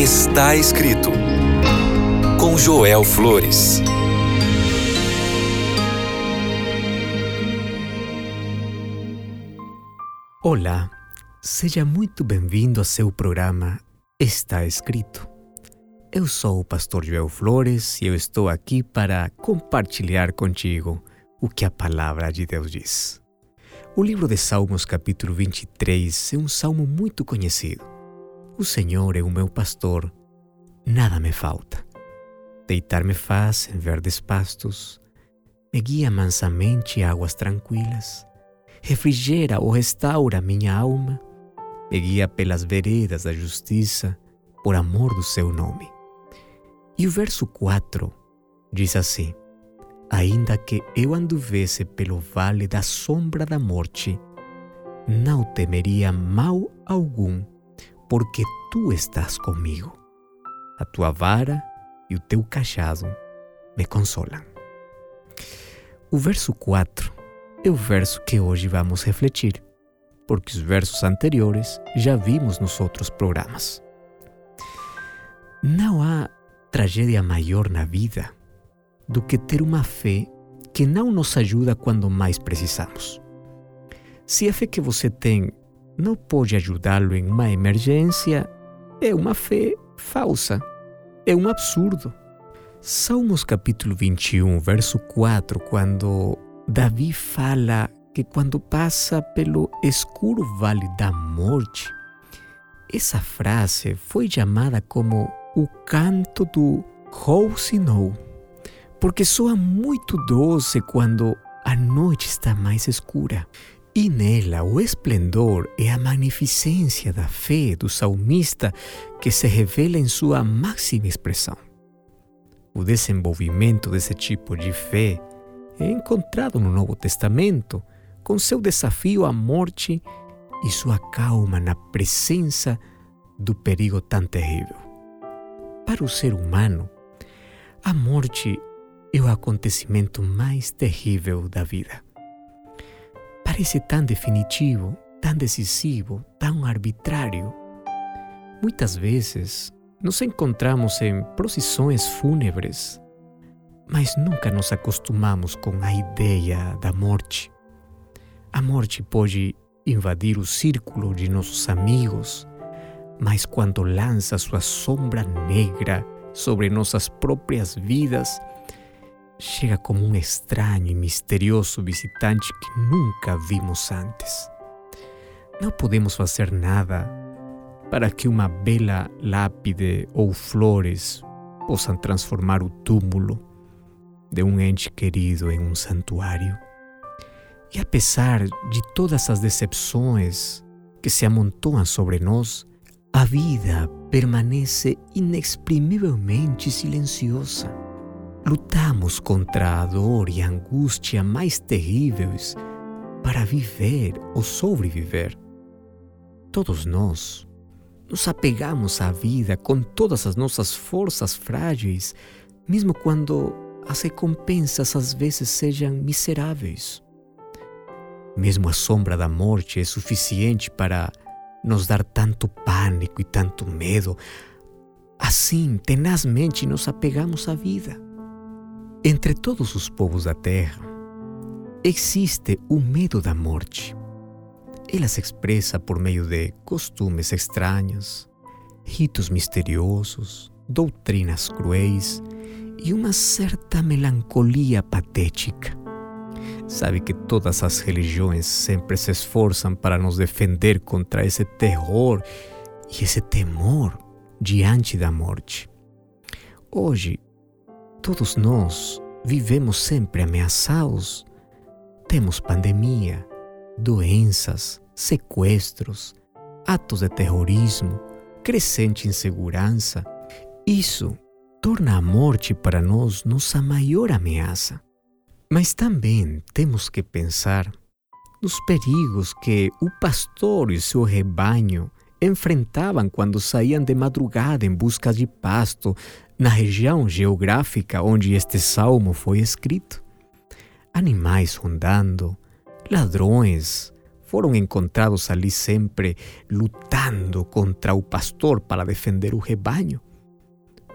Está escrito com Joel Flores. Olá, seja muito bem-vindo a seu programa Está Escrito. Eu sou o pastor Joel Flores e eu estou aqui para compartilhar contigo o que a palavra de Deus diz. O livro de Salmos, capítulo 23, é um salmo muito conhecido. O Senhor é o meu pastor, nada me falta. Deitar-me faz em verdes pastos, me guia mansamente a águas tranquilas refrigera ou restaura minha alma, me guia pelas veredas da justiça, por amor do seu nome. E o verso 4 diz assim: Ainda que eu anduvesse pelo vale da sombra da morte, não temeria mal algum, porque tu estás comigo. A tua vara e o teu cajado me consolam. O verso 4 é o verso que hoje vamos refletir, porque os versos anteriores já vimos nos outros programas. Não há tragédia maior na vida do que ter uma fé que não nos ajuda quando mais precisamos. Se a fé que você tem não pode ajudá-lo em uma emergência, é uma fé falsa, é um absurdo. Salmos capítulo 21, verso 4, quando Davi fala que quando passa pelo escuro vale da morte, essa frase foi chamada como o canto do Rousinou, porque soa muito doce quando a noite está mais escura. E nela o esplendor e a magnificência da fé do salmista que se revela em sua máxima expressão. O desenvolvimento desse tipo de fé é encontrado no Novo Testamento, com seu desafio à morte e sua calma na presença do perigo tão terrível. Para o ser humano, a morte é o acontecimento mais terrível da vida. Parece tão definitivo, tão decisivo, tão arbitrário. Muitas vezes nos encontramos em procissões fúnebres mas nunca nos acostumamos com a ideia da morte. A morte pode invadir o círculo de nossos amigos, mas quando lança sua sombra negra sobre nossas próprias vidas, chega como um estranho e misterioso visitante que nunca vimos antes. Não podemos fazer nada para que uma bela lápide ou flores possam transformar o túmulo de um ente querido em um santuário. E apesar de todas as decepções que se amontoam sobre nós, a vida permanece inexprimivelmente silenciosa. Lutamos contra a dor e a angústia mais terríveis para viver ou sobreviver. Todos nós nos apegamos à vida com todas as nossas forças frágeis, mesmo quando as recompensas às vezes sejam miseráveis. Mesmo a sombra da morte é suficiente para nos dar tanto pânico e tanto medo. Assim, tenazmente nos apegamos à vida. Entre todos os povos da terra, existe o medo da morte. Ela se expressa por meio de costumes estranhos, ritos misteriosos, doutrinas cruéis e uma certa melancolia patética. Sabe que todas as religiões sempre se esforçam para nos defender contra esse terror e esse temor diante da morte. Hoje, todos nós vivemos sempre ameaçados. Temos pandemia, doenças, sequestros, atos de terrorismo, crescente insegurança. Isso torna a morte para nós nossa maior ameaça. Mas também temos que pensar nos perigos que o pastor e seu rebanho enfrentavam quando saíam de madrugada em busca de pasto na região geográfica onde este salmo foi escrito. Animais rondando, ladrões, foram encontrados ali sempre lutando contra o pastor para defender o rebanho.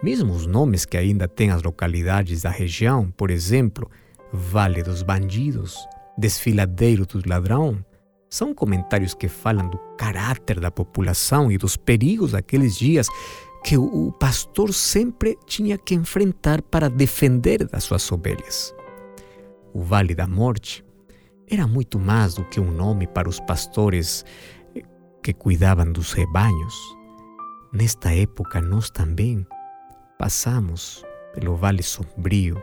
Mesmo os nomes que ainda têm as localidades da região, por exemplo, Vale dos Bandidos, Desfiladeiro do Ladrão, são comentários que falam do caráter da população e dos perigos daqueles dias que o pastor sempre tinha que enfrentar para defender das suas ovelhas. O Vale da Morte era muito mais do que um nome para os pastores que cuidavam dos rebanhos. Nesta época, nós também passamos pelo vale sombrio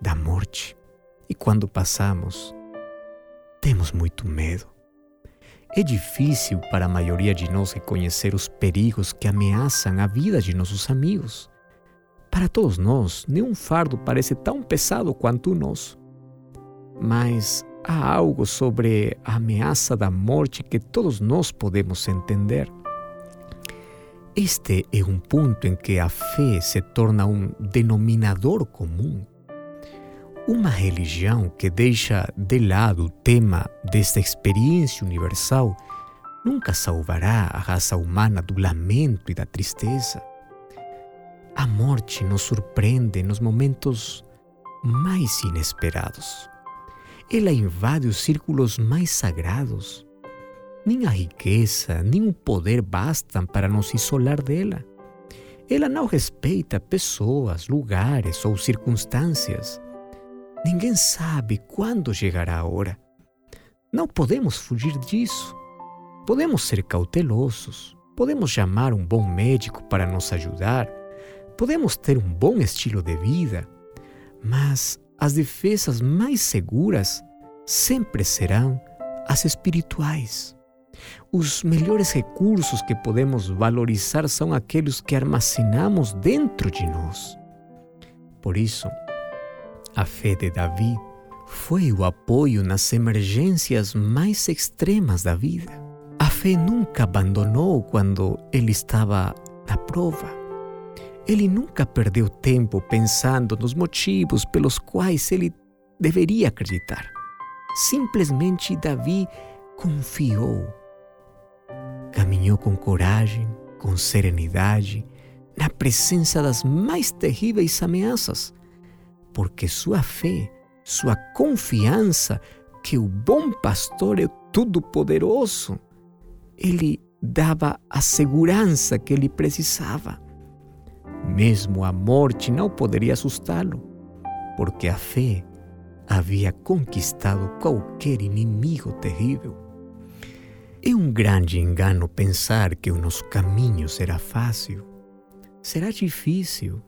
da morte. E quando passamos, temos muito medo. É difícil para a maioria de nós reconhecer os perigos que ameaçam a vida de nossos amigos. Para todos nós, nenhum fardo parece tão pesado quanto o nosso. Mas há algo sobre a ameaça da morte que todos nós podemos entender. Este é um ponto em que a fé se torna um denominador comum. Uma religião que deixa de lado o tema desta experiência universal nunca salvará a raça humana do lamento e da tristeza. A morte nos surpreende nos momentos mais inesperados. Ela invade os círculos mais sagrados nem a riqueza, nem o poder bastam para nos isolar dela. Ela não respeita pessoas, lugares ou circunstâncias. Ninguém sabe quando chegará a hora. Não podemos fugir disso. Podemos ser cautelosos, podemos chamar um bom médico para nos ajudar, podemos ter um bom estilo de vida, mas as defesas mais seguras sempre serão as espirituais. Os melhores recursos que podemos valorizar são aqueles que armazenamos dentro de nós. Por isso, a fé de Davi foi o apoio nas emergências mais extremas da vida. A fé nunca abandonou quando ele estava na prova. Ele nunca perdeu tempo pensando nos motivos pelos quais ele deveria acreditar. Simplesmente Davi confiou caminhou com coragem, com serenidade, na presença das mais terríveis ameaças, porque sua fé, sua confiança que o bom pastor é todo-poderoso, ele dava a segurança que ele precisava. Mesmo a morte não poderia assustá-lo, porque a fé havia conquistado qualquer inimigo terrível. É um grande engano pensar que o nosso caminho será fácil. Será difícil,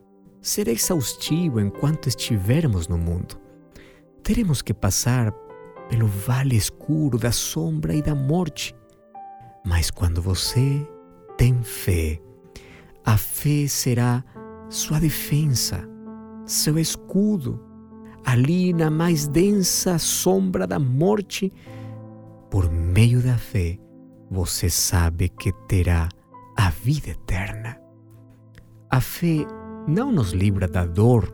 será exaustivo enquanto estivermos no mundo. Teremos que passar pelo vale escuro da sombra e da morte. Mas quando você tem fé, a fé será sua defesa, seu escudo. Ali na mais densa sombra da morte, por meio da fé, você sabe que terá a vida eterna. A fé não nos livra da dor,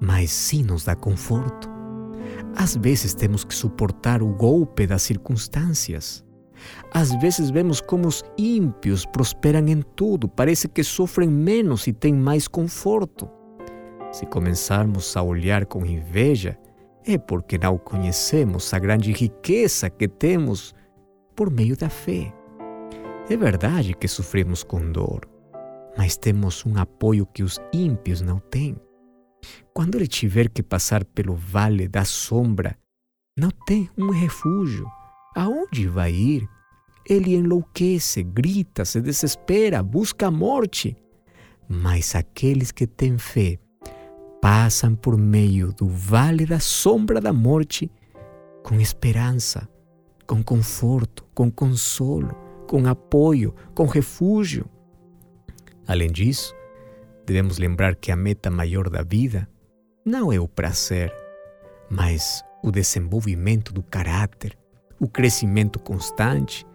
mas sim nos dá conforto. Às vezes temos que suportar o golpe das circunstâncias. Às vezes vemos como os ímpios prosperam em tudo, parece que sofrem menos e têm mais conforto. Se começarmos a olhar com inveja, é porque não conhecemos a grande riqueza que temos por meio da fé. É verdade que sofremos com dor, mas temos um apoio que os ímpios não têm. Quando ele tiver que passar pelo vale da sombra, não tem um refúgio. Aonde vai ir? Ele enlouquece, grita, se desespera, busca a morte. Mas aqueles que têm fé passam por meio do vale da sombra da morte com esperança, com conforto, com consolo, com apoio, com refúgio. Além disso, devemos lembrar que a meta maior da vida não é o prazer, mas o desenvolvimento do caráter, o crescimento constante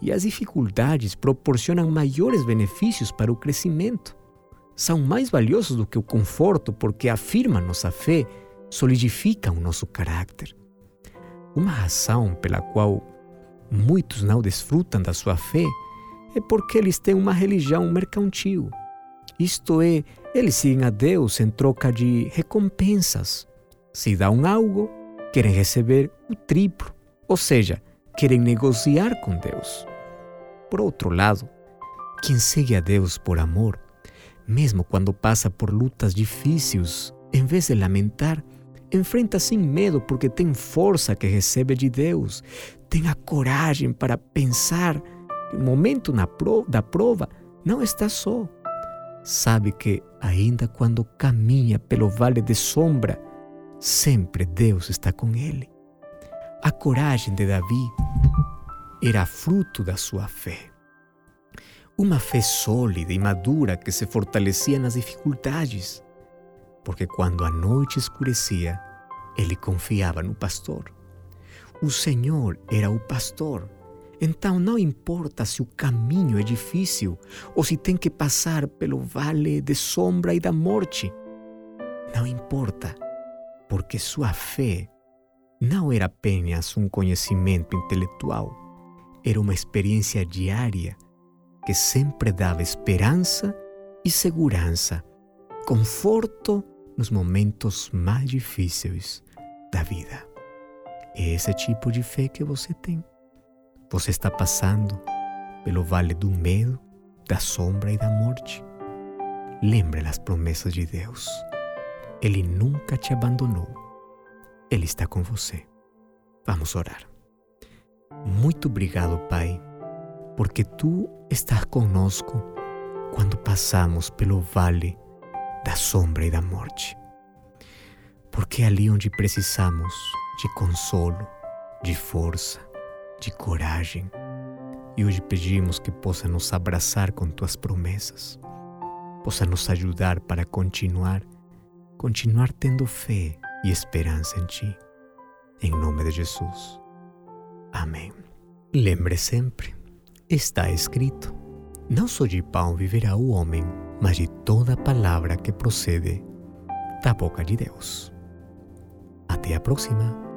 e as dificuldades proporcionam maiores benefícios para o crescimento. São mais valiosos do que o conforto porque afirmam nossa fé, solidificam o nosso caráter. Uma razão pela qual muitos não desfrutam da sua fé é porque eles têm uma religião mercantil. Isto é, eles seguem a Deus em troca de recompensas. Se dão algo, querem receber o triplo, ou seja, querem negociar com Deus. Por outro lado, quem segue a Deus por amor, mesmo quando passa por lutas difíceis, em vez de lamentar, enfrenta sem medo porque tem força que recebe de Deus, tem a coragem para pensar momento na da prova não está só. Sabe que ainda quando caminha pelo vale de sombra, sempre Deus está com ele. A coragem de Davi era fruto da sua fé. Uma fé sólida e madura que se fortalecia nas dificuldades, porque quando a noite escurecia, ele confiava no pastor. O Senhor era o pastor. Então não importa se o caminho é difícil ou se tem que passar pelo vale de sombra e da morte. Não importa, porque sua fé não era apenas um conhecimento intelectual, era uma experiência diária que sempre dava esperança e segurança, conforto nos momentos mais difíceis da vida. É esse tipo de fé que você tem. Você está passando pelo vale do medo, da sombra e da morte. Lembre as promessas de Deus. Ele nunca te abandonou. Ele está com você. Vamos orar. Muito obrigado, Pai, porque tu estás conosco quando passamos pelo vale da sombra e da morte. Porque é ali onde precisamos de consolo, de força, de coragem. E hoje pedimos que possa nos abraçar com tuas promessas, possa nos ajudar para continuar, continuar tendo fé e esperança em Ti. Em nome de Jesus. Amém. Lembre sempre, está escrito: não só de pão viverá o homem, mas de toda palavra que procede da boca de Deus. Até a próxima!